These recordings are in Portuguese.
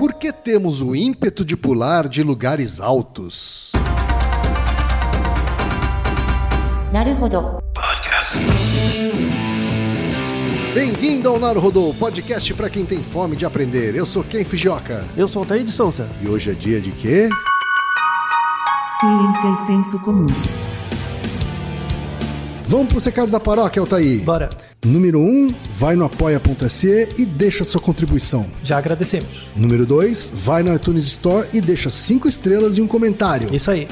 Por que temos o ímpeto de pular de lugares altos? Naruhodo. Podcast. Bem-vindo ao Naruhodo, podcast para quem tem fome de aprender. Eu sou Ken Fujioka. Eu sou Altair de Souza. E hoje é dia de quê? Ciência e senso comum. Vamos para os recados da paróquia, Altair. Bora. Número 1, um, vai no apoia.se e deixa sua contribuição. Já agradecemos. Número 2, vai no iTunes Store e deixa 5 estrelas e um comentário. Isso aí.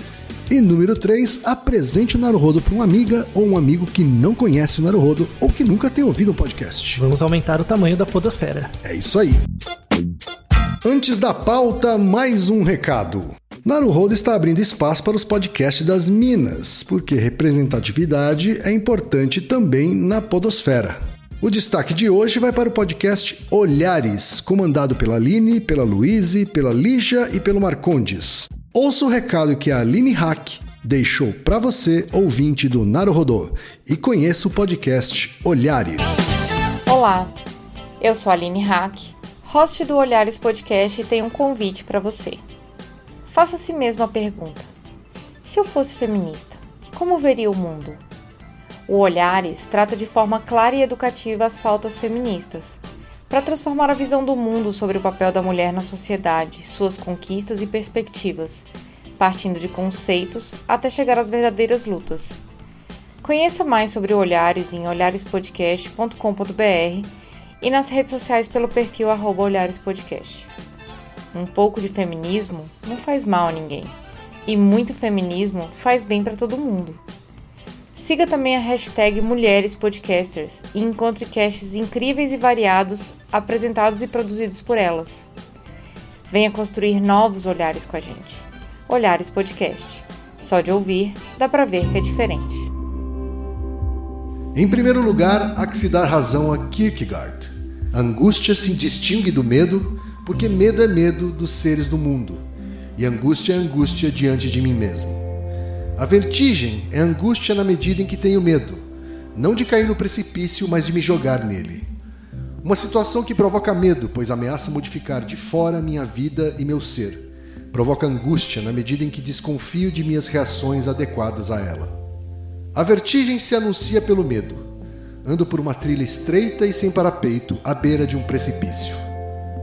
E número 3, apresente o Naruhodo para uma amiga ou um amigo que não conhece o Naruhodo ou que nunca tem ouvido um podcast. Vamos aumentar o tamanho da podosfera. É isso aí. Antes da pauta, mais um recado. Naruhodo está abrindo espaço para os podcasts das Minas, porque representatividade é importante também na podosfera. O destaque de hoje vai para o podcast Olhares, comandado pela Aline, pela Luíse, pela Lígia e pelo Marcondes. Ouça o recado que a Aline Hack deixou para você, ouvinte do Naruhodô, e conheça o podcast Olhares. Olá, eu sou a Aline Hack, host do Olhares Podcast e tenho um convite para você. Faça a si mesmo a pergunta: se eu fosse feminista, como veria o mundo? O Olhares trata de forma clara e educativa as pautas feministas, para transformar a visão do mundo sobre o papel da mulher na sociedade, suas conquistas e perspectivas, partindo de conceitos até chegar às verdadeiras lutas. Conheça mais sobre Olhares em olharespodcast.com.br e nas redes sociais pelo perfil olharespodcast. Um pouco de feminismo não faz mal a ninguém, e muito feminismo faz bem para todo mundo. Siga também a hashtag Mulheres Podcasters e encontre casts incríveis e variados apresentados e produzidos por elas. Venha construir novos olhares com a gente. Olhares Podcast. Só de ouvir, dá pra ver que é diferente. Em primeiro lugar, há que se dar razão a Kierkegaard. A angústia se distingue do medo porque medo é medo dos seres do mundo e angústia é angústia diante de mim mesmo. A vertigem é angústia na medida em que tenho medo, não de cair no precipício, mas de me jogar nele. Uma situação que provoca medo, pois ameaça modificar de fora minha vida e meu ser. Provoca angústia na medida em que desconfio de minhas reações adequadas a ela. A vertigem se anuncia pelo medo. Ando por uma trilha estreita e sem parapeito, à beira de um precipício.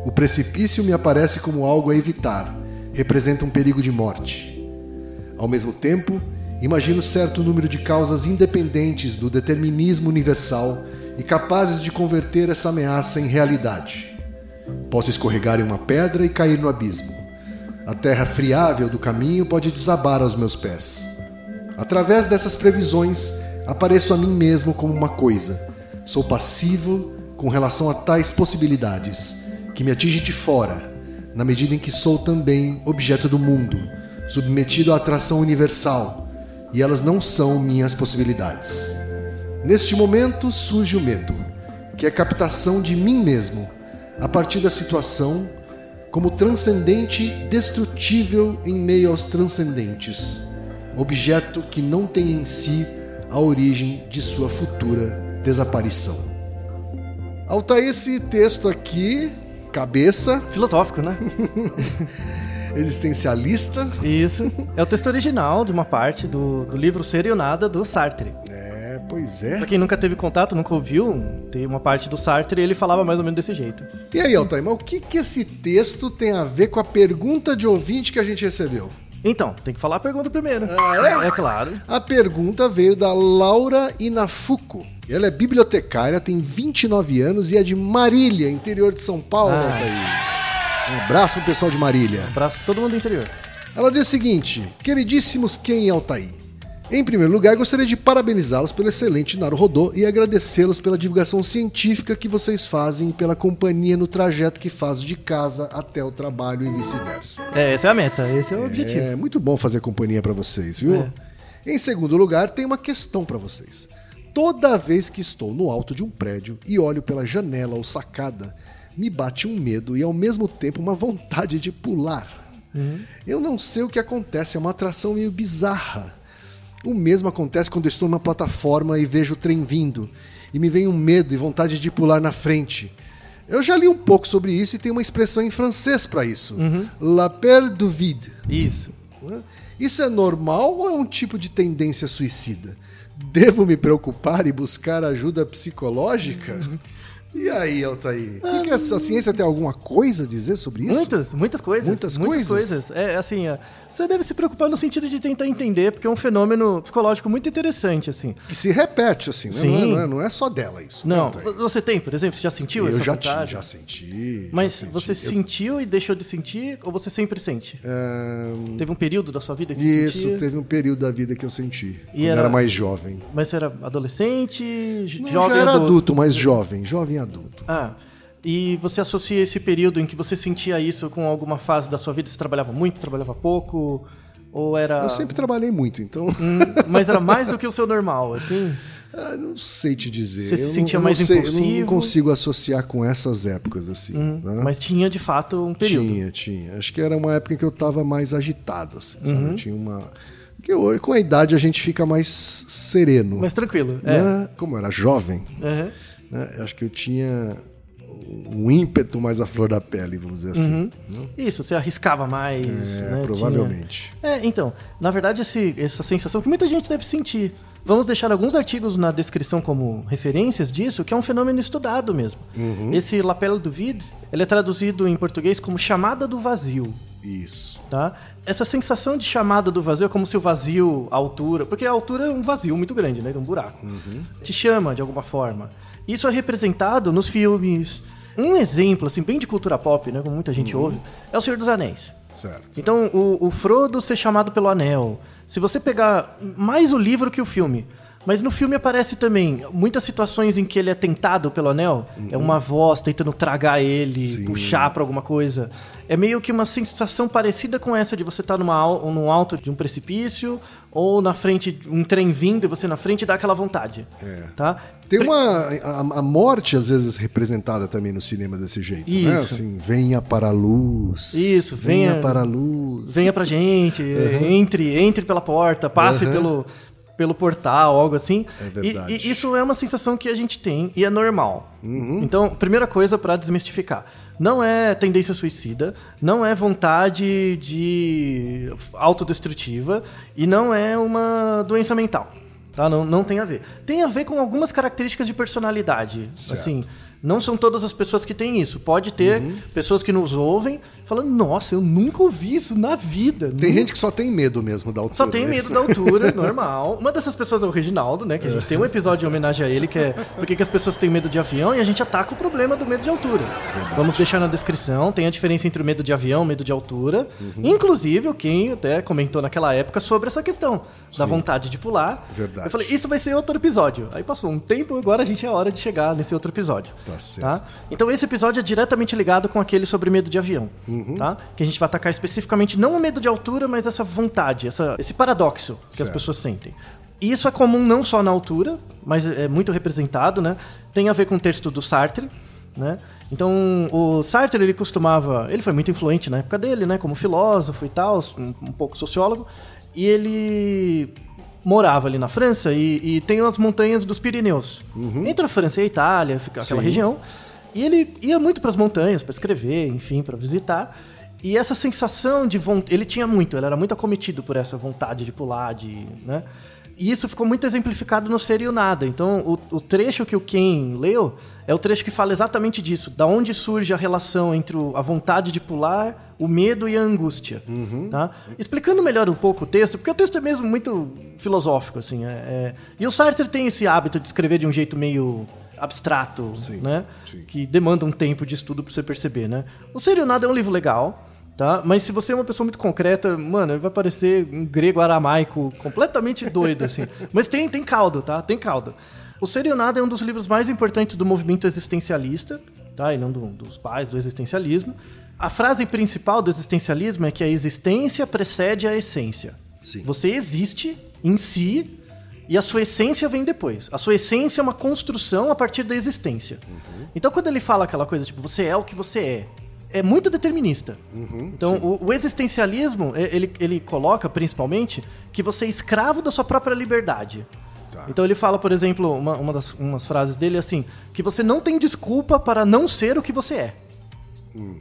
O precipício me aparece como algo a evitar, representa um perigo de morte. Ao mesmo tempo, imagino certo número de causas independentes do determinismo universal e capazes de converter essa ameaça em realidade. Posso escorregar em uma pedra e cair no abismo. A terra friável do caminho pode desabar aos meus pés. Através dessas previsões, apareço a mim mesmo como uma coisa. Sou passivo com relação a tais possibilidades, que me atinge de fora, na medida em que sou também objeto do mundo, submetido à atração universal, e elas não são minhas possibilidades. Neste momento surge o medo, que é a captação de mim mesmo, a partir da situação, como transcendente destrutível em meio aos transcendentes, objeto que não tem em si a origem de sua futura desaparição. Altair, esse texto aqui, cabeça, Filosófico, né? existencialista. Isso. É o texto original de uma parte do, do livro Ser e o Nada, do Sartre. É, pois é. Pra quem nunca teve contato, nunca ouviu, tem uma parte do Sartre e ele falava mais ou menos desse jeito. E aí, Altair, mas o que, que esse texto tem a ver com a pergunta de ouvinte que a gente recebeu? Então, tem que falar a pergunta primeiro. Ah, é? É claro. A pergunta veio da Laura Inafuco. Ela é bibliotecária, tem 29 anos e é de Marília, interior de São Paulo, Ah. Altair. Um abraço pro pessoal de Marília. Abraço pra todo mundo do interior. Ela diz o seguinte: Queridíssimos Ken e Altair, em primeiro lugar, gostaria de parabenizá-los pelo excelente Naruhodô e agradecê-los pela divulgação científica que vocês fazem e pela companhia no trajeto que faço de casa até o trabalho e vice-versa. É, essa é a meta, esse é o objetivo. É muito bom fazer companhia pra vocês, viu? É. Em segundo lugar, tem uma questão pra vocês. Toda vez que estou no alto de um prédio e olho pela janela ou sacada, me bate um medo e ao mesmo tempo uma vontade de pular. Eu não sei o que acontece, é uma atração meio bizarra. O mesmo acontece quando estou numa plataforma e vejo o trem vindo, e me vem um medo e vontade de pular na frente. Eu já li um pouco sobre isso e tem uma expressão em francês para isso. Uhum. La peur du vide. Isso. Isso é normal ou é um tipo de tendência suicida? Devo me preocupar e buscar ajuda psicológica? E aí, Altair? O que, que essa ciência tem alguma coisa a dizer sobre isso? Muitas, muitas coisas. Muitas muitas coisas? coisas. É assim, você deve se preocupar no sentido de tentar entender, porque é um fenômeno psicológico muito interessante, assim. Que se repete, assim, né? Sim. Não, é, não, é, é só dela isso. né, Não, Altair? você tem, por exemplo, você já sentiu Eu essa já, vontade? já senti. Mas já senti. você Eu- sentiu e deixou de sentir, ou você sempre sente? Ahn, Teve um período da sua vida que você Isso, teve um período da vida que eu senti. E quando era- era mais jovem. Mas você era adolescente, Não, jovem já era adulto? adulto, mas jovem, jovem adulto. Ah, e você associa esse período em que você sentia isso com alguma fase da sua vida? Você trabalhava muito, trabalhava pouco? Ou era... Eu sempre trabalhei muito, então Hum, mas era mais do que o seu normal, assim? ah, não sei te dizer. Você se Eu não- sentia eu não mais sei, Eu impulsivo? não consigo associar com essas épocas, assim. né? Mas tinha, de fato, um período. Tinha, tinha. Acho que era uma época em que eu tava mais agitado, assim, sabe? Uhum. Eu tinha uma. Porque hoje, com a idade a gente fica mais sereno. Mais tranquilo, é. né? Como eu era jovem, Aham. Né? Eu acho que eu tinha um ímpeto mais à flor da pele, vamos dizer assim. Isso, você arriscava mais. É, né? provavelmente. Tinha- É, então, na verdade, esse- essa sensação que muita gente deve sentir. Vamos deixar alguns artigos na descrição como referências disso, que é um fenômeno estudado mesmo. Uhum. Esse lapela do vide, ele é traduzido em português como chamada do vazio. Isso. Tá? Essa sensação de chamada do vazio é como se o vazio, a altura, porque a altura é um vazio muito grande, né? Um buraco. Te chama de alguma forma. Isso é representado nos filmes. Um exemplo, assim, bem de cultura pop, né? Como muita gente ouve, é o Senhor dos Anéis. Certo. Então, o, o Frodo ser chamado pelo anel. Se você pegar mais o livro que o filme, mas no filme aparece também muitas situações em que ele é tentado pelo anel. É uma voz tentando tragar ele, Sim. puxar pra alguma coisa. É meio que uma sensação parecida com essa de você estar numa, al- no alto de um precipício ou na frente de um trem vindo e você na frente dá aquela vontade. É. Tá? Tem uma. A, a morte, às vezes, representada também no cinema desse jeito, né? Isso. Assim, venha para a luz. Isso, venha, venha- para a luz. venha pra gente, entre, entre pela porta, passe Uhum. pelo, pelo portal, algo assim. É E- verdade. E, isso é uma sensação que a gente tem e é normal. Uhum. Então, primeira coisa pra desmistificar. Não é tendência suicida, não é vontade de autodestrutiva e não é uma doença mental. Tá? Não, não tem a ver. Tem a ver com algumas características de personalidade. Certo. Assim, não são todas as pessoas que têm isso. Pode ter Uhum. pessoas que nos ouvem falando, nossa, eu nunca ouvi isso na vida. Tem Nunca gente que só tem medo mesmo da altura. só tem né? medo da altura, normal. Uma dessas pessoas é o Reginaldo, né? Que a gente tem um episódio em homenagem a ele, que é por que que as pessoas têm medo de avião, e a gente ataca o problema do medo de altura. Vamos deixar na descrição, tem a diferença entre o medo de avião e o medo de altura. Uhum. Inclusive, o Ken até comentou naquela época sobre essa questão da vontade de pular. Verdade. Eu falei, isso vai ser outro episódio. Aí passou um tempo, agora a gente é hora de chegar nesse outro episódio. Tá certo. Então esse episódio é diretamente ligado com aquele sobre medo de avião, Uhum. Tá? Que a gente vai atacar especificamente não o medo de altura, mas essa vontade, essa, esse paradoxo que as Certo. pessoas sentem. E isso é comum não só na altura, mas é muito representado, né? Tem a ver com o texto do Sartre, né? Então, o Sartre, ele costumava... Ele foi muito influente na época dele, né? Como filósofo e tal, um, um pouco sociólogo. E ele morava ali na França e, e tem as montanhas dos Pirineus. Entre a França e a Itália, fica aquela Sim. região. E ele ia muito para as montanhas para escrever, enfim, para visitar. E essa sensação de vontade, ele tinha muito, ele era muito acometido por essa vontade de pular, de, né? E isso ficou muito exemplificado no Ser e o Nada. Então, o, o trecho que o Ken leu é o trecho que fala exatamente disso, da onde surge a relação entre o- a vontade de pular, o medo e a angústia, tá? Explicando melhor um pouco o texto, porque o texto é mesmo muito filosófico, assim. é- é- E o Sartre tem esse hábito de escrever de um jeito meio abstrato, Sim, né? sim. Que demanda um tempo de estudo pra você perceber, né? O Ser e o Nada é um livro legal, tá? Mas se você é uma pessoa muito concreta, mano, ele vai parecer um grego aramaico completamente doido, assim. Mas tem, tem caldo, tá? Tem caldo. O Ser e o Nada é um dos livros mais importantes do movimento existencialista, tá? Ele é um do- dos pais do existencialismo. A frase principal do existencialismo é que a existência precede a essência. Sim. Você existe em si e a sua essência vem depois. A sua essência é uma construção a partir da existência. Então, quando ele fala aquela coisa, tipo, você é o que você é, é muito determinista. então, o, o existencialismo, ele, ele coloca, principalmente, que você é escravo da sua própria liberdade. Tá. Então ele fala, por exemplo, uma, uma das umas frases dele é assim, que você não tem desculpa para não ser o que você é.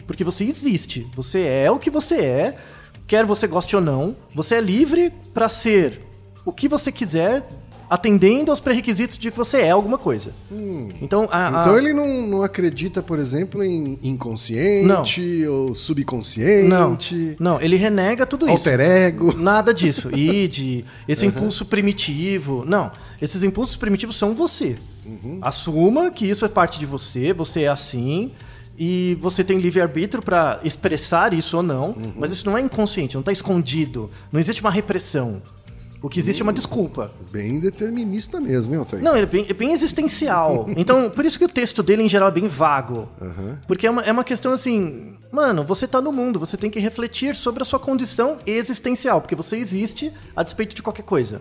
Porque você existe, você é o que você é, quer você goste ou não, você é livre para ser o que você quiser, atendendo aos pré-requisitos de que você é alguma coisa. Então, a, a- Então ele não, não acredita, por exemplo, em inconsciente ou subconsciente, não, não, ele renega tudo isso. alter ego. Nada disso. Id, esse impulso primitivo. Não. Esses impulsos primitivos são você. Assuma que isso é parte de você, você é assim. E você tem livre-arbítrio para expressar isso ou não, mas isso não é inconsciente, não está escondido. Não existe uma repressão. O que existe é uma desculpa. Bem determinista mesmo, hein, Altair? Não, ele é bem, é bem existencial. Então, por isso que o texto dele, em geral, é bem vago. Aham. Porque é uma, é uma questão assim, mano, você tá no mundo, você tem que refletir sobre a sua condição existencial, porque você existe a despeito de qualquer coisa.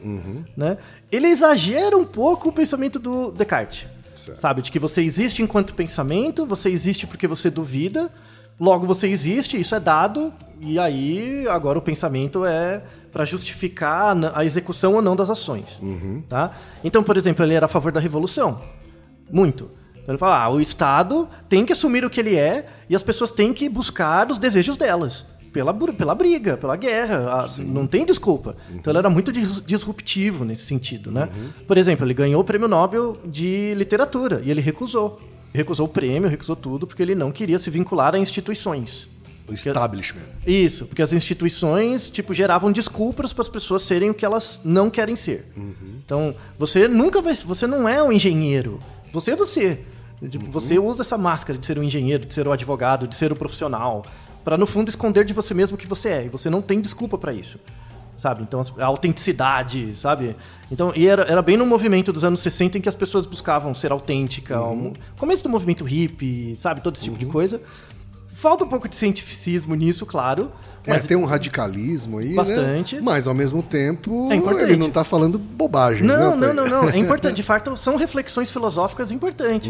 Né? Ele exagera um pouco o pensamento do Descartes. Certo. Sabe? De que você existe enquanto pensamento, você existe porque você duvida, logo você existe, isso é dado, e aí agora o pensamento é para justificar a a execução ou não das ações. Tá? Então, por exemplo, ele era a favor da revolução. Muito. Então ele fala, ah, o Estado tem que assumir o que ele é e as pessoas têm que buscar os desejos delas. Pela, pela briga, pela guerra. Ah, não tem desculpa. Então ele era muito dis- disruptivo nesse sentido, né? Por exemplo, ele ganhou o prêmio Nobel de literatura e ele recusou. Recusou o prêmio, recusou tudo, porque ele não queria se vincular a instituições. O establishment. Isso, porque as instituições, tipo, geravam desculpas para as pessoas serem o que elas não querem ser. Então, você nunca vai, você não é um engenheiro. Você é você. Tipo, Você usa essa máscara de ser um engenheiro, de ser um advogado, de ser um profissional, para no fundo esconder de você mesmo o que você é. E você não tem desculpa para isso. Sabe? Então, a autenticidade, sabe? Então, e era, era bem no movimento dos anos 60 em que as pessoas buscavam ser autêntica. um- começo do movimento hippie, sabe? Todo esse tipo de coisa. Falta um pouco de cientificismo nisso, claro. Mas é, tem um radicalismo aí, Bastante. né? Mas ao mesmo tempo, É importante. ele não tá falando bobagem, Não, né? não, não, não. É importante. De fato, são reflexões filosóficas importantes.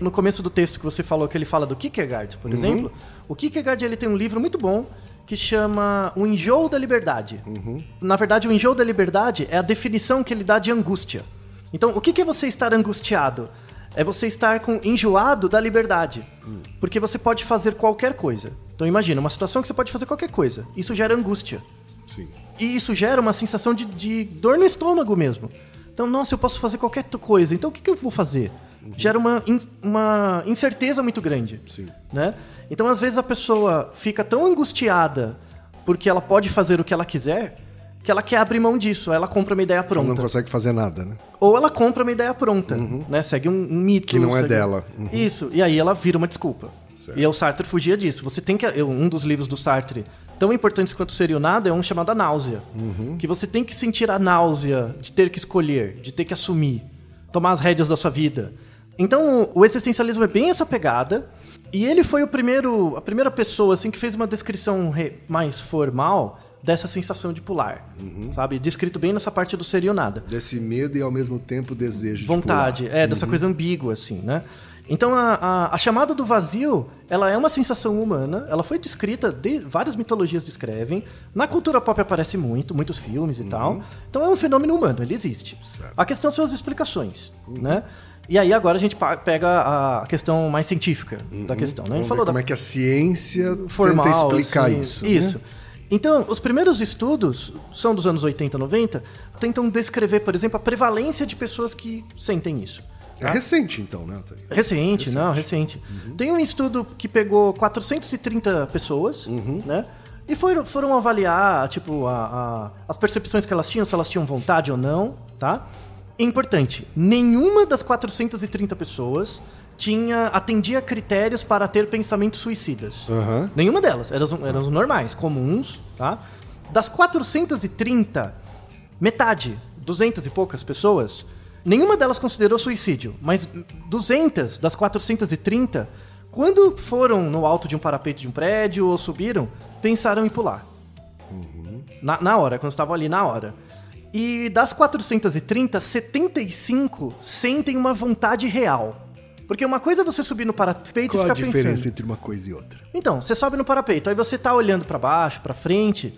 No começo do texto que você falou, que ele fala do Kierkegaard, por exemplo, o Kierkegaard ele tem um livro muito bom que chama O Enjoo da Liberdade. Na verdade, o enjoo da liberdade é a definição que ele dá de angústia. Então, o que que é você estar angustiado? É você estar com enjoado da liberdade. Porque você pode fazer qualquer coisa. Então, imagina, uma situação que você pode fazer qualquer coisa. Isso gera angústia. Sim. E isso gera uma sensação de, de dor no estômago mesmo. Então, nossa, eu posso fazer qualquer coisa. Então, o que, que eu vou fazer? Gera uma, in- uma incerteza muito grande. Sim. Né? Então, às vezes, a pessoa fica tão angustiada porque ela pode fazer o que ela quiser que ela quer abrir mão disso. Ela compra uma ideia Ela não pronta. consegue fazer nada, né? Ou ela compra uma ideia pronta, né? Segue um, um mito. Que não é segue- dela. Uhum. Isso. E aí ela vira uma desculpa. Certo. E o Sartre fugia disso. Você tem que. Um dos livros do Sartre, tão importantes quanto seria o nada, é um chamado A Náusea. Uhum. Que você tem que sentir a náusea de ter que escolher, de ter que assumir, tomar as rédeas da sua vida. Então, o existencialismo é bem essa pegada. E ele foi o primeiro, a primeira pessoa assim que fez uma descrição mais formal dessa sensação de pular, Uhum. sabe? Descrito bem nessa parte do seria o nada Desse medo e ao mesmo tempo desejo vontade, de pular. é, dessa coisa ambígua, assim, né? Então, a, a, a chamada do vazio, ela é uma sensação humana, ela foi descrita, de, várias mitologias descrevem, na cultura pop aparece muito, muitos filmes e tal. Então, é um fenômeno humano, ele existe. Certo. A questão são as explicações, né? E aí, agora a gente pega a questão mais científica da questão, né? A gente Vamos falou da como é que a ciência formal. tenta explicar assim. isso. né? Então, os primeiros estudos, são dos anos 80, 90, tentam descrever, por exemplo, a prevalência de pessoas que sentem isso. É recente, então, né? Altair? Recente, não, recente. Tem um estudo que pegou 430 pessoas, né? E foram, foram avaliar, tipo, a- a- as percepções que elas tinham, se elas tinham vontade ou não, tá? Importante, nenhuma das 430 pessoas tinha atendia critérios para ter pensamentos suicidas. Aham. Nenhuma delas, eram, eram normais, comuns, tá? Das 430, metade, 200 e poucas pessoas, nenhuma delas considerou suicídio, mas 200 das 430, quando foram no alto de um parapeito de um prédio ou subiram, pensaram em pular. Na, na hora, quando estavam ali na hora. E das 430, 75 sentem uma vontade real. Porque uma coisa é você subir no parapeito Qual e a ficar diferença pensando. entre uma coisa e outra? Então, você sobe no parapeito, aí você tá olhando pra baixo, pra frente.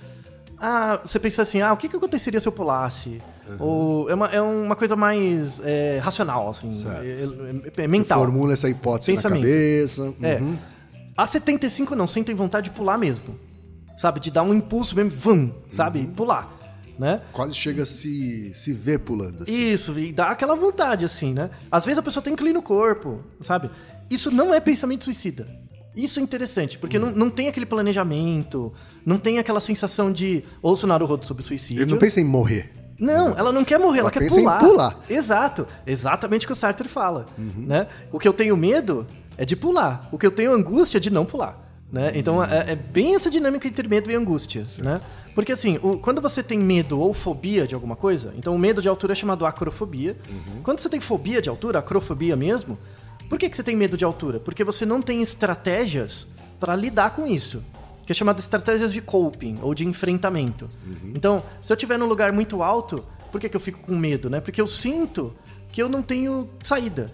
Ah, você pensa assim: ah, o que, que aconteceria se eu pulasse? Ou é uma, é uma coisa mais é, racional, assim. É, é- é mental. Você formula essa hipótese Pensamento. na cabeça. É. uhum. A 75 não, sentem vontade de pular mesmo. Sabe? De dar um impulso mesmo, vum, sabe? Pular. Né? Quase chega a se, se ver pulando. assim. Isso, e dá aquela vontade, assim, né? Às vezes a pessoa tem inclina o corpo, sabe? Isso não é pensamento suicida. Isso é interessante, porque não, não tem aquele planejamento, não tem aquela sensação de ouço Naruhodo sobre suicídio. Ele não pensa em morrer. Não, ela não quer morrer, ela, Ela quer pular. pular. Exato. Exatamente o que o Sartre fala. Né? O que eu tenho medo é de pular. O que eu tenho angústia é de não pular. Né? Então é, é bem essa dinâmica entre medo e angústia. Né? Porque assim, o- quando você tem medo ou fobia de alguma coisa, então o medo de altura é chamado acrofobia. Quando você tem fobia de altura, acrofobia mesmo, por que, que você tem medo de altura? Porque você não tem estratégias para lidar com isso. Que é chamado estratégias de coping ou de enfrentamento. Então, se eu estiver num lugar muito alto, por que, que eu fico com medo? Né? Porque eu sinto que eu não tenho saída.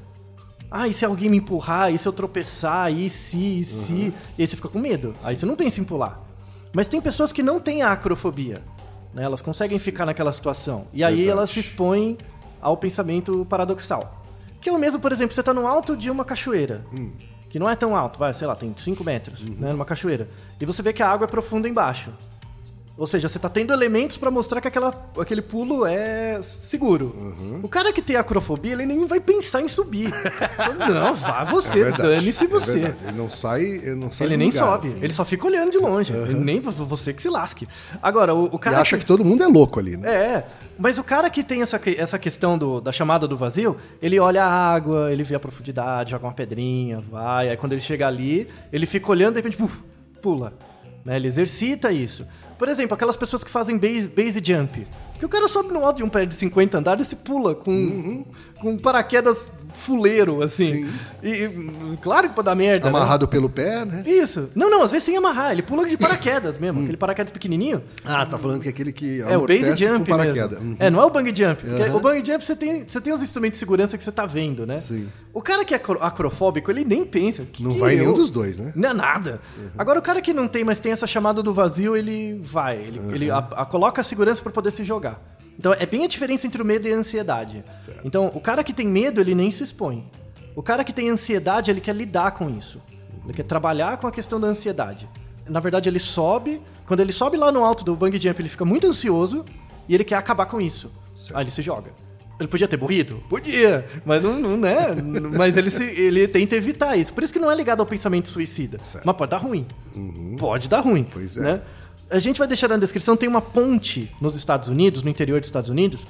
Ah, e se alguém me empurrar? E se eu tropeçar? E se, e se? E aí você fica com medo. Aí você não pensa em pular. Mas tem pessoas que não têm acrofobia. Né? Elas conseguem ficar naquela situação. E aí Verdade. elas se expõem ao pensamento paradoxal. Que é o mesmo, por exemplo, você está no alto de uma cachoeira. Que não é tão alto, vai, sei lá, tem 5 metros, né? Numa cachoeira. E você vê que a água é profunda embaixo. Ou seja, você tá tendo elementos pra mostrar que aquela, aquele pulo é seguro. Uhum. O cara que tem acrofobia, ele nem vai pensar em subir. não, vá você, É dane-se é você. verdade. Ele não sai, ele não sai ele nem lugar, sobe, assim. ele só fica olhando de longe. Ele nem você que se lasque. Agora, o, o E cara acha que todo mundo é louco ali, né? é, mas o cara que tem essa, que- essa questão do- da chamada do vazio, ele olha a água, ele vê a profundidade, joga uma pedrinha, vai. Aí quando ele chega ali, ele fica olhando e de repente, puf, pula. Né? Ele exercita isso. Por exemplo, aquelas pessoas que fazem base, base jump. Que o cara sobe no alto de um prédio de 50 andares e se pula com, com um paraquedas fuleiro, assim. E, e, claro que pode dar merda. né? Amarrado pelo pé, né? Isso. Não, não, às vezes sem amarrar. Ele pula de paraquedas mesmo. aquele paraquedas pequenininho. Ah, tá falando que é aquele que É o base jump com paraquedas. mesmo. Uhum. É, não é o bang jump. porque Aham. O bang jump você tem, você tem os instrumentos de segurança que você tá vendo, né? Sim. O cara que é acro- acrofóbico, ele nem pensa. que Não que vai eu- nenhum dos dois, né? Não é nada. Agora, o cara que não tem, mas tem essa chamada do vazio, ele vai. Ele, ele a- a- coloca a segurança para poder se jogar. Então, é bem a diferença entre o medo e a ansiedade. Então, o cara que tem medo, ele nem se expõe. O cara que tem ansiedade, ele quer lidar com isso. Ele quer trabalhar com a questão da ansiedade. Na verdade, ele sobe. Quando ele sobe lá no alto do bang jump, ele fica muito ansioso e ele quer acabar com isso. Certo. Aí ele se joga. Ele podia ter morrido? Podia, mas não, não né? mas ele, se- ele tenta evitar isso. Por isso que não é ligado ao pensamento suicida. Certo. Mas pode dar ruim. Pode dar ruim. Pois é. Né? A gente vai deixar na descrição, tem uma ponte nos Estados Unidos, no interior dos Estados Unidos,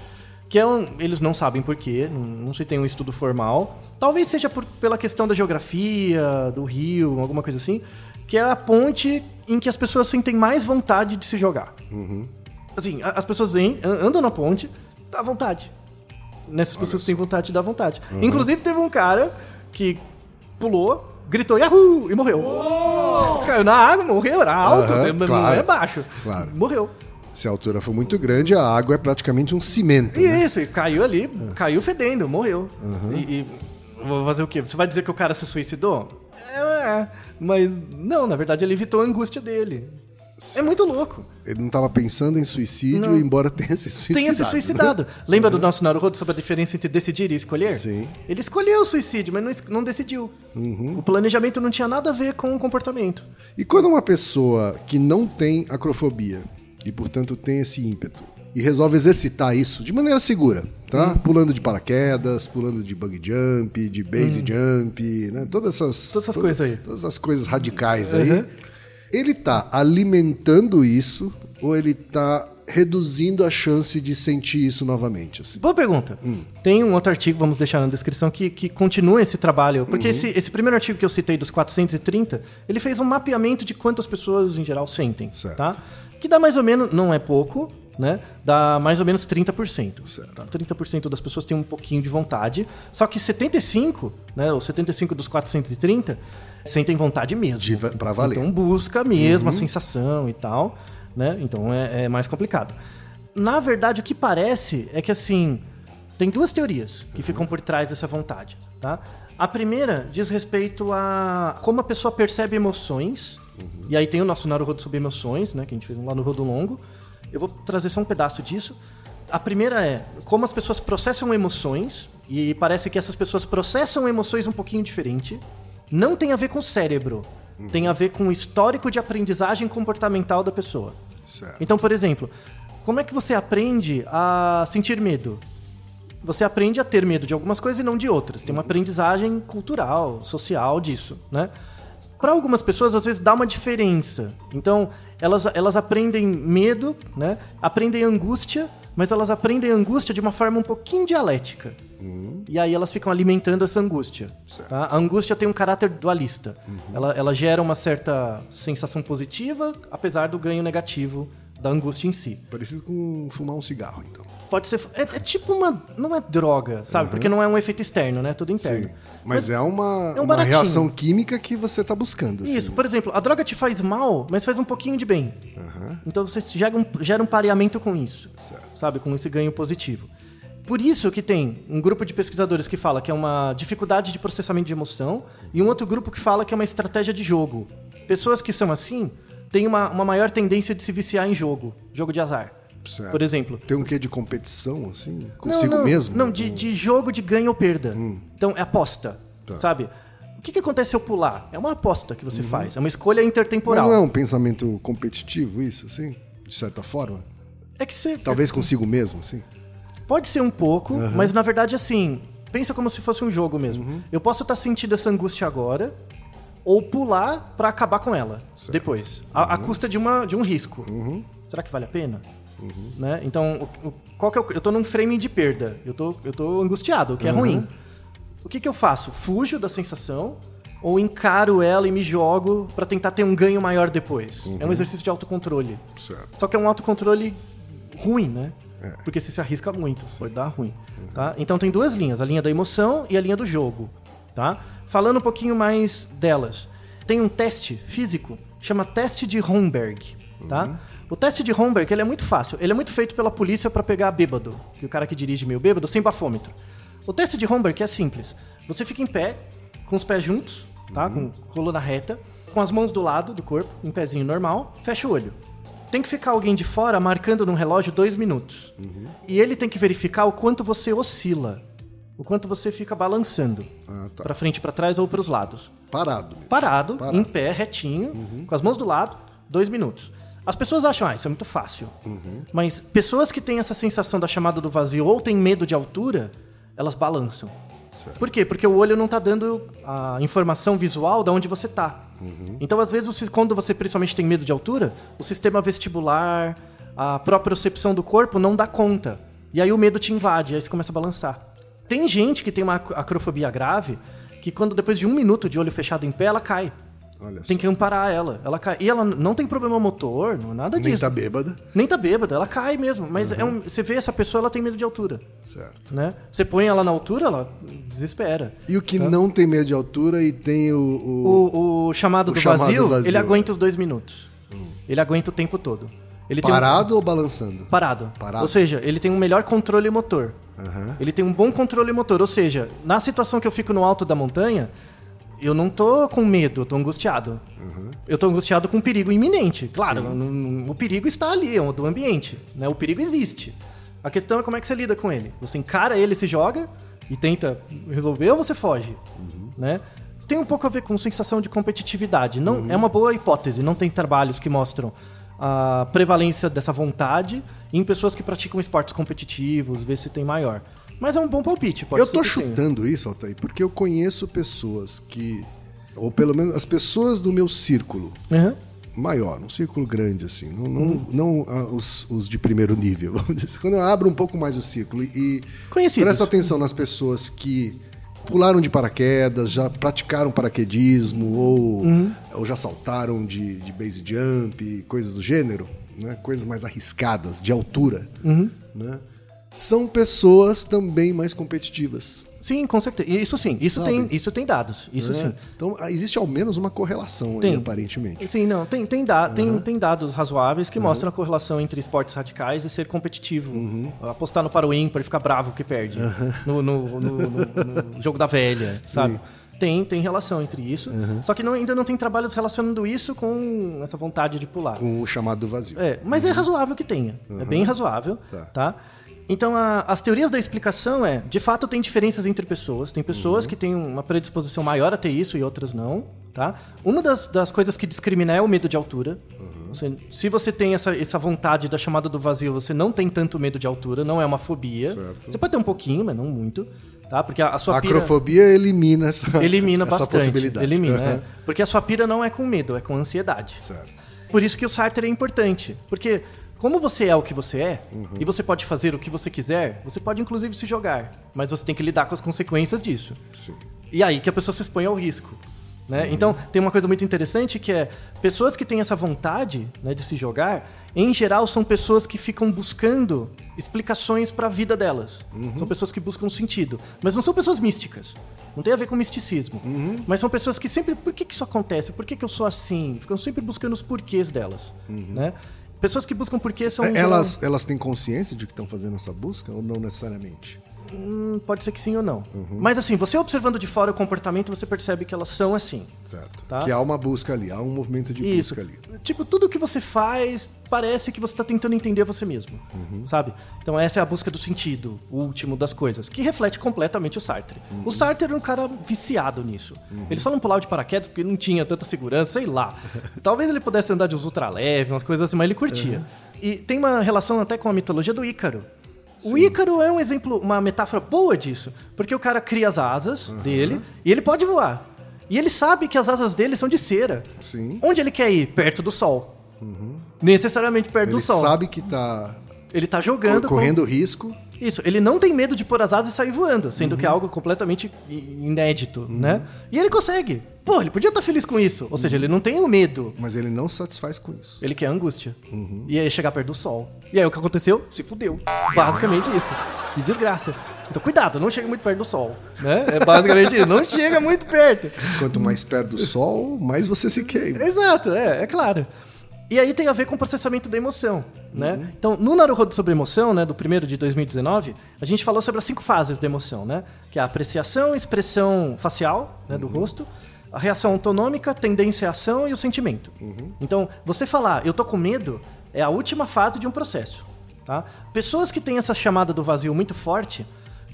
que é um, eles não sabem porquê, não, não se tem um estudo formal. Talvez seja por- pela questão da geografia, do rio, alguma coisa assim, que é a ponte em que as pessoas sentem mais vontade de se jogar. Assim, a- as pessoas en- andam na ponte, dá vontade. Nessas pessoas têm vontade, dá vontade. Inclusive, teve um cara que pulou, gritou Yahoo! e morreu. Caiu na água, morreu, era alto, Aham, não claro. é baixo. Claro. Morreu. Se a altura for muito grande, a água é praticamente um cimento. E né? isso, e caiu ali, caiu fedendo, morreu. E, e vou fazer o quê? Você vai dizer que o cara se suicidou? É, mas não, na verdade ele evitou a angústia dele. É muito louco. Ele não estava pensando em suicídio, Não. embora tenha se suicidado. Tenha se suicidado. Lembra do nosso Naruhodo sobre a diferença entre decidir e escolher? Sim. Ele escolheu o suicídio, mas não, não decidiu. O planejamento não tinha nada a ver com o comportamento. E quando uma pessoa que não tem acrofobia e, portanto, tem esse ímpeto e resolve exercitar isso de maneira segura, tá? Hum. Pulando de paraquedas, pulando de bug jump, de base jump, né? Todas essas. Todas essas coisas aí. Todas essas coisas radicais aí. Uhum. Ele tá alimentando isso ou ele tá reduzindo a chance de sentir isso novamente? assim? Boa pergunta. Hum. Tem um outro artigo, vamos deixar na descrição, que, que continua esse trabalho. Uhum. Porque esse, esse primeiro artigo que eu citei dos 430, ele fez um mapeamento de quantas pessoas em geral sentem. Certo. Tá? Que dá mais ou menos, não é pouco, né? Dá mais ou menos 30%. Certo. Tá? 30% das pessoas têm um pouquinho de vontade. Só que 75, né? Os 75 dos 430 sentem vontade mesmo. De pra valer. Então busca mesmo a sensação e tal, né? Então é, é mais complicado. Na verdade, o que parece é que assim tem duas teorias que ficam por trás dessa vontade, tá? A primeira diz respeito a como a pessoa percebe emoções. E aí tem o nosso Naruhodo sobre emoções, né? Que a gente fez lá no Rodo Longo. Eu vou trazer só um pedaço disso. A primeira é como as pessoas processam emoções, e parece que essas pessoas processam emoções um pouquinho diferente. Não tem a ver com o cérebro, tem a ver com o histórico de aprendizagem comportamental da pessoa. Certo. Então, por exemplo, como é que você aprende a sentir medo? Você aprende a ter medo de algumas coisas e não de outras. Tem uma aprendizagem cultural, social disso, né? Para algumas pessoas, às vezes, dá uma diferença. Então, elas, elas aprendem medo, né? Aprendem angústia, mas elas aprendem angústia de uma forma um pouquinho dialética. E aí elas ficam alimentando essa angústia. Tá? A angústia tem um caráter dualista. Ela, ela gera uma certa sensação positiva, apesar do ganho negativo da angústia em si. Parecido com fumar um cigarro, então. Pode ser. É, é tipo uma. Não é droga, sabe? Porque não é um efeito externo, né? É tudo interno. Sim. Mas, é uma, é um uma reação química que você tá buscando. assim. Isso, por exemplo, a droga te faz mal, mas faz um pouquinho de bem. Então você gera um, gera um pareamento com isso, Certo. sabe? Com esse ganho positivo. Por isso que tem um grupo de pesquisadores que fala que é uma dificuldade de processamento de emoção e um outro grupo que fala que é uma estratégia de jogo. Pessoas que são assim têm uma, uma maior tendência de se viciar em jogo, jogo de azar. Certo. Por exemplo, Tem um quê de competição, assim? Consigo não, não, mesmo? Não, de, de jogo de ganho ou perda. Então, é aposta, Tá. sabe? O que, que acontece se eu pular? É uma aposta que você faz, é uma escolha intertemporal. Mas não é um pensamento competitivo isso, assim? De certa forma? É que você... Talvez consigo mesmo, assim? Pode ser um pouco, mas na verdade, assim, pensa como se fosse um jogo mesmo. Eu posso estar sentindo essa angústia agora, ou pular pra acabar com ela depois. A, a custa de, uma, de um risco. Será que vale a pena? Né? Então, o- o- qual que é o- eu tô num frame de perda. Eu tô, eu tô angustiado, o que é ruim. O que, que eu faço? Fujo da sensação ou encaro ela e me jogo pra tentar ter um ganho maior depois? É um exercício de autocontrole. Certo. Só que é um autocontrole ruim, né? É. Porque você se arrisca muito, pode dar ruim. Tá? Então tem duas linhas, a linha da emoção e a linha do jogo. Tá? Falando um pouquinho mais delas, tem um teste físico, chama teste de Homberg. Tá? O teste de Homberg ele é muito fácil. Ele é muito feito pela polícia para pegar bêbado, que o cara que dirige meio bêbado, sem bafômetro. O teste de Homberg é simples. Você fica em pé, com os pés juntos, tá? com coluna reta, com as mãos do lado do corpo, em pezinho normal, fecha o olho. Tem que ficar alguém de fora marcando no relógio dois minutos. E ele tem que verificar o quanto você oscila. O quanto você fica balançando. Ah, tá. Pra frente, pra trás ou pros lados. Parado mesmo. Parado, Parado. em pé, retinho, com as mãos do lado, dois minutos. As pessoas acham, ah, isso é muito fácil. Mas pessoas que têm essa sensação da chamada do vazio ou têm medo de altura, elas balançam. Certo. Por quê? Porque o olho não tá dando a informação visual de onde você tá. Então, às vezes, quando você principalmente tem medo de altura, o sistema vestibular, a própria percepção do corpo não dá conta. E aí o medo te invade, aí você começa a balançar. Tem gente que tem uma ac- acrofobia grave que quando depois de um minuto de olho fechado em pé, ela cai. Olha Tem só. que amparar ela. Ela cai. E ela não tem problema motor, não nada Nem disso. tá bêbada. Nem tá bêbada, ela cai mesmo. Mas é um- você vê essa pessoa, ela tem medo de altura. Certo. Né? Você põe ela na altura, ela desespera. E o que não tem medo de altura e tem o. o- O, o chamado, O do, chamado vazio, do vazio. ele aguenta os dois minutos. Ele aguenta o tempo todo. Ele tem um- parado ou balançando? parado. Parado. Ou seja, ele tem um melhor controle motor. Aham. Ele tem um bom controle motor. Ou seja, na situação que eu fico no alto da montanha, eu não tô com medo, eu tô angustiado. Eu tô angustiado com um perigo iminente. Claro, n- o perigo está ali, é o do ambiente. Né? O perigo existe. A questão é como é que você lida com ele. Você encara ele, se joga e tenta resolver ou você foge. Né? Tem um pouco a ver com sensação de competitividade. Não, É uma boa hipótese. Não tem trabalhos que mostram a prevalência dessa vontade em pessoas que praticam esportes competitivos, ver se tem maior. Mas é um bom palpite, pode eu ser tô que tenha. chutando isso, Altair, porque eu conheço pessoas que. Ou pelo menos as pessoas do meu círculo Uhum. maior, um círculo grande, assim. Não, não, não, ah, os, os de primeiro nível, vamos dizer assim. Quando eu abro um pouco mais o círculo e- Conhecidos. presta atenção nas pessoas que pularam de paraquedas, já praticaram paraquedismo ou, Uhum. ou já saltaram de, de base jump, coisas do gênero, né? coisas mais arriscadas, de altura, Uhum. né? são pessoas também mais competitivas. Sim, com certeza. Isso sim, isso Sabe? tem, isso tem dados. Isso né? sim. Então existe ao menos uma correlação aí, Tem. aparentemente. Sim, não, tem, tem, da, tem, tem dados razoáveis que mostram a correlação entre esportes radicais e ser competitivo. Apostar no para o ímpar e ficar bravo que perde. No, no- no- no- jogo da velha, sabe? Tem, tem relação entre isso. Só que não- ainda não tem trabalhos relacionando isso com essa vontade de pular. Com o chamado do vazio. É, mas é razoável que tenha. É bem razoável, Tá. tá? Então, a- as teorias da explicação é, de fato, tem diferenças entre pessoas. Tem pessoas Uhum. que têm uma predisposição maior a ter isso e outras não, tá? Uma das, das coisas que discrimina é o medo de altura. Uhum. Você- se você tem essa, essa vontade da chamada do vazio, você não tem tanto medo de altura, não é uma fobia. Certo. Você pode ter um pouquinho, mas não muito, tá? Porque a, a sua A pira acrofobia elimina essa, elimina essa bastante. possibilidade. Elimina, Aham. é. Porque a sua pira não é com medo, é com ansiedade. Certo. Por isso que o Sartre é importante. Porque como você é o que você é, Uhum. e você pode fazer o que você quiser, você pode inclusive se jogar. Mas você tem que lidar com as consequências disso. Sim. E aí que a pessoa se expõe ao risco. Uhum. Né? Então, tem uma coisa muito interessante que é pessoas que têm essa vontade né, de se jogar, em geral, são pessoas que ficam buscando explicações para a vida delas. Uhum. São pessoas que buscam sentido. Mas não são pessoas místicas. Não tem a ver com misticismo. Uhum. Mas são pessoas que sempre. Por que, que isso acontece? Por que, que eu sou assim? Ficam sempre buscando os porquês delas. Né? Pessoas que buscam porquês são. É, Elas, elas têm consciência de que estão fazendo essa busca ou não necessariamente? Hum, pode ser que sim ou não. Uhum. Mas assim, você observando de fora o comportamento, você percebe que elas são assim. Certo. Tá. Que há uma busca ali, há um movimento de Isso. busca ali. Tipo, tudo que você faz parece que você está tentando entender você mesmo, Uhum. sabe? Então essa é a busca do sentido, o último das coisas, que reflete completamente o Sartre. Uhum. O Sartre era um cara viciado nisso. Ele só não pulava de paraquedas porque não tinha tanta segurança, sei lá. Talvez ele pudesse andar de uns ultraleve, umas coisas assim, mas ele curtia. Uhum. E tem uma relação até com a mitologia do Ícaro. O Ícaro é um exemplo, uma metáfora boa disso, porque o cara cria as asas Uhum. dele e ele pode voar. E ele sabe que as asas dele são de cera. Sim. Onde ele quer ir? Perto do sol. Necessariamente perto Ele do sol. sabe que está Ele tá jogando. correndo risco. Isso, ele não tem medo de pôr as asas e sair voando, sendo Uhum. que é algo completamente inédito, né? E ele consegue. Pô, ele podia estar feliz com isso. Ou seja, ele não tem o medo. Mas ele não se satisfaz com isso. Ele quer angústia. Uhum. E aí chegar perto do sol. E aí o que aconteceu? Se fudeu. Basicamente isso. Que desgraça. Então cuidado, não chega muito perto do sol. Né? É basicamente isso. Não chega muito perto. Quanto mais perto do sol, mais você se queima. Exato, é, é claro. E aí tem a ver com o processamento da emoção, né? Então, no Naruhodo sobre emoção, né, do primeiro de 2019, a gente falou sobre as cinco fases da emoção, né? Que é a apreciação, expressão facial, né, do rosto, a reação autonômica, tendência à ação e o sentimento. Então, você falar, eu tô com medo, é a última fase de um processo, tá? Pessoas que têm essa chamada do vazio muito forte,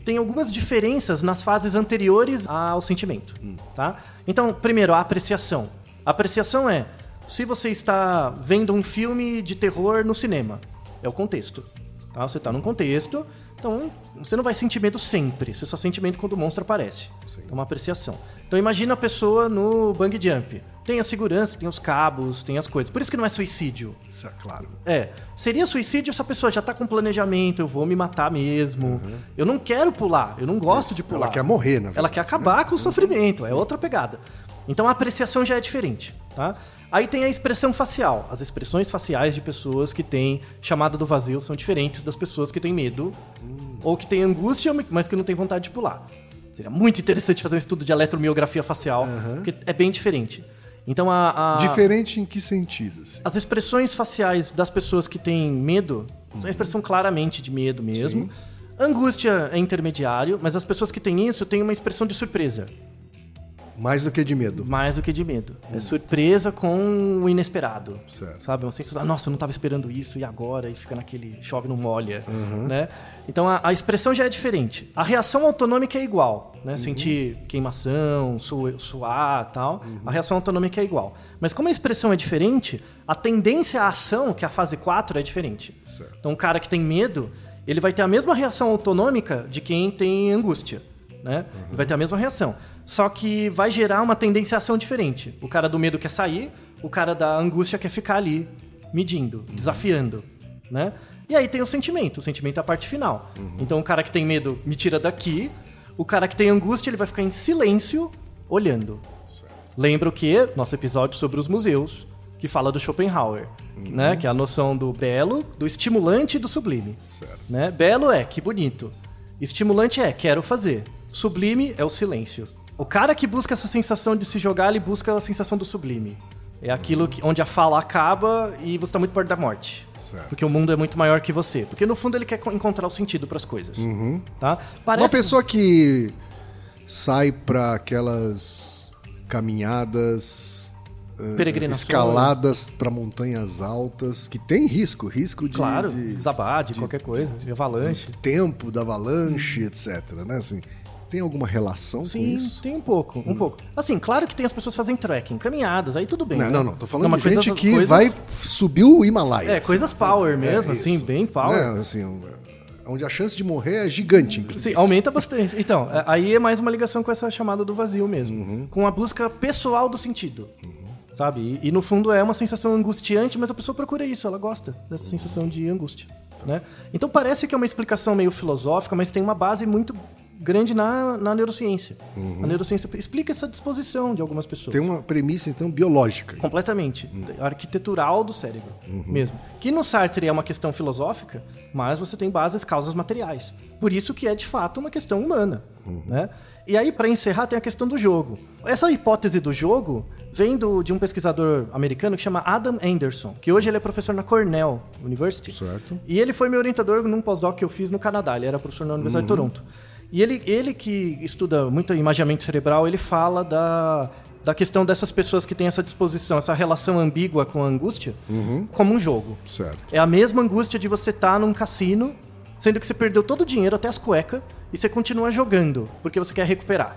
tem algumas diferenças nas fases anteriores ao sentimento, tá? Então, primeiro, a apreciação. A apreciação é se você está vendo um filme de terror no cinema, é o contexto. Tá? Você está num contexto, então você não vai sentir medo sempre. Você só sente medo quando o monstro aparece. Então, uma apreciação. Então, imagina a pessoa no bang jump. Tem a segurança, tem os cabos, tem as coisas. Por isso que não é suicídio. Isso é claro. É, seria suicídio se a pessoa já tá com planejamento, eu vou me matar mesmo. Eu não quero pular, eu não gosto de pular. Ela quer morrer, na verdade. Ela quer acabar com o sofrimento, é outra pegada. Então a apreciação já é diferente, tá? Aí tem a expressão facial. As expressões faciais de pessoas que têm chamada do vazio são diferentes das pessoas que têm medo ou que têm angústia, mas que não têm vontade de pular. Seria muito interessante fazer um estudo de eletromiografia facial, porque é bem diferente. Então a, a- Diferente em que sentido? assim? as expressões faciais das pessoas que têm medo são a expressão claramente de medo mesmo. Angústia é intermediário, mas as pessoas que têm isso têm uma expressão de surpresa, Mais do que de medo. mais do que de medo. É surpresa com o inesperado. Certo. Sabe? Uma sensação, nossa, eu não estava esperando isso e agora? E fica naquele chove não molha, né? Então a, a expressão já é diferente. A reação autonômica é igual, né? Sentir queimação, su- suar, tal. A reação autonômica é igual. Mas como a expressão é diferente, a tendência à ação, que é a fase 4, é diferente. Certo. Então, um cara que tem medo, ele vai ter a mesma reação autonômica de quem tem angústia, né? Ele Vai ter a mesma reação. Só que vai gerar uma tendência ação diferente. O cara do medo quer sair, o cara da angústia quer ficar ali, medindo, desafiando, né? E aí tem o sentimento. O sentimento é a parte final. Então, o cara que tem medo me tira daqui, o cara que tem angústia, ele vai ficar em silêncio, olhando. Lembra o que? Nosso episódio sobre os museus, que fala do Schopenhauer, né? Que é a noção do belo, do estimulante e do sublime. Certo. Né? Belo é que bonito. Estimulante é quero fazer. Sublime é o silêncio. O cara que busca essa sensação de se jogar, ele busca a sensação do sublime. É aquilo que, onde a fala acaba e você está muito perto da morte. Certo. Porque o mundo é muito maior que você. Porque no fundo ele quer co- encontrar o sentido para as coisas. Tá? Parece Uma pessoa que sai para aquelas caminhadas eh, escaladas para montanhas altas, que tem risco, risco de, Claro, de- desabar, de, qualquer coisa, de avalanche. tempo da avalanche, etc. Né? Assim, tem alguma relação com Sim, isso? Hum. tem um pouco, um pouco. Assim, claro que tem as pessoas que fazem trekking, caminhadas, aí tudo bem. Não, né? não, não. Tô falando mas de gente coisas- que coisas- vai subir o Himalaia. É, coisas power mesmo, É, assim, bem power. Assim, um- onde a chance de morrer é gigante, inclusive. Sim, aumenta bastante. Então, é- aí é mais uma ligação com essa chamada do vazio mesmo. Uhum. Com a busca pessoal do sentido. Sabe? E, e, no fundo é uma sensação angustiante, mas a pessoa procura isso, ela gosta dessa sensação de angústia. Né? Então parece que é uma explicação meio filosófica, mas tem uma base muito grande na, na neurociência. A neurociência explica essa disposição de algumas pessoas. Uhum. Tem uma premissa, então, biológica. Completamente. Arquitetural do cérebro Uhum. mesmo. Que no Sartre é uma questão filosófica, mas você tem bases, causas materiais. Por isso que é de fato uma questão humana. Uhum. Né? E aí, para encerrar, tem a questão do jogo. Essa hipótese do jogo vem do- de um pesquisador americano que chama Adam Anderson, que hoje ele é professor na Cornell University. Certo. E ele foi meu orientador num pós-doc que eu fiz no Canadá. Ele era professor na Universidade Uhum. de Toronto. E ele, ele que estuda muito imaginamento cerebral, ele fala da, da questão dessas pessoas que têm essa disposição, essa relação ambígua com a angústia, como um jogo. Certo. É a mesma angústia de você estar num cassino, sendo que você perdeu todo o dinheiro, até as cuecas, e você continua jogando, porque você quer recuperar.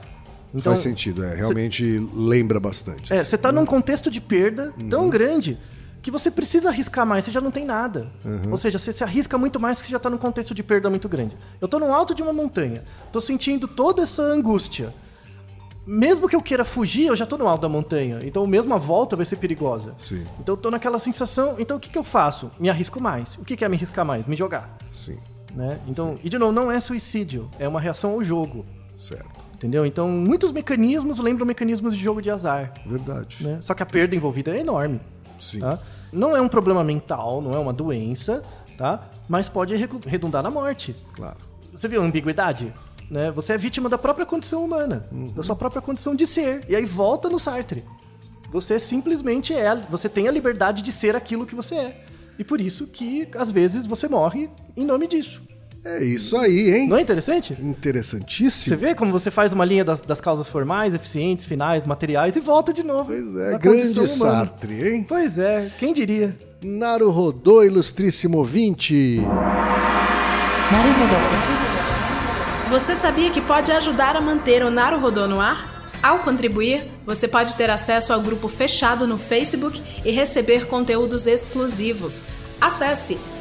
Então, Faz sentido, é. Realmente lembra bastante. é, você tá num contexto de perda tão grande que você precisa arriscar mais, você já não tem nada. Ou seja, você se arrisca muito mais que já tá num contexto de perda muito grande. Eu tô no alto de uma montanha, tô sentindo toda essa angústia. Mesmo que eu queira fugir, eu já tô no alto da montanha. Então, mesmo a volta vai ser perigosa. Sim. Então, eu tô naquela sensação. Então, o que, que eu faço? Me arrisco mais. O que, que é me arriscar mais? Me jogar. Sim, Né? Então, e de novo, não é suicídio, é uma reação ao jogo. certo. Entendeu? Então, muitos mecanismos lembram mecanismos de jogo de azar. Verdade. né? Só que a perda envolvida é enorme. Sim. tá? Não é um problema mental, não é uma doença, tá? Mas pode redundar na morte. Claro. Você viu a ambiguidade? Né? Você é vítima da própria condição humana, da sua própria condição de ser. E aí volta no Sartre. Você simplesmente é, você tem a liberdade de ser aquilo que você é. E por isso que às vezes você morre em nome disso. É isso aí, hein? Não é interessante? Interessantíssimo. Você vê como você faz uma linha das, das causas formais, eficientes, finais, materiais e volta de novo. Pois é, grande Sartre, hein? Pois é, quem diria? Naru Rodô, ilustríssimo ouvinte. Naruhodô. Você sabia que pode ajudar a manter o Naru Rodô no ar? Ao contribuir, você pode ter acesso ao grupo fechado no Facebook e receber conteúdos exclusivos. Acesse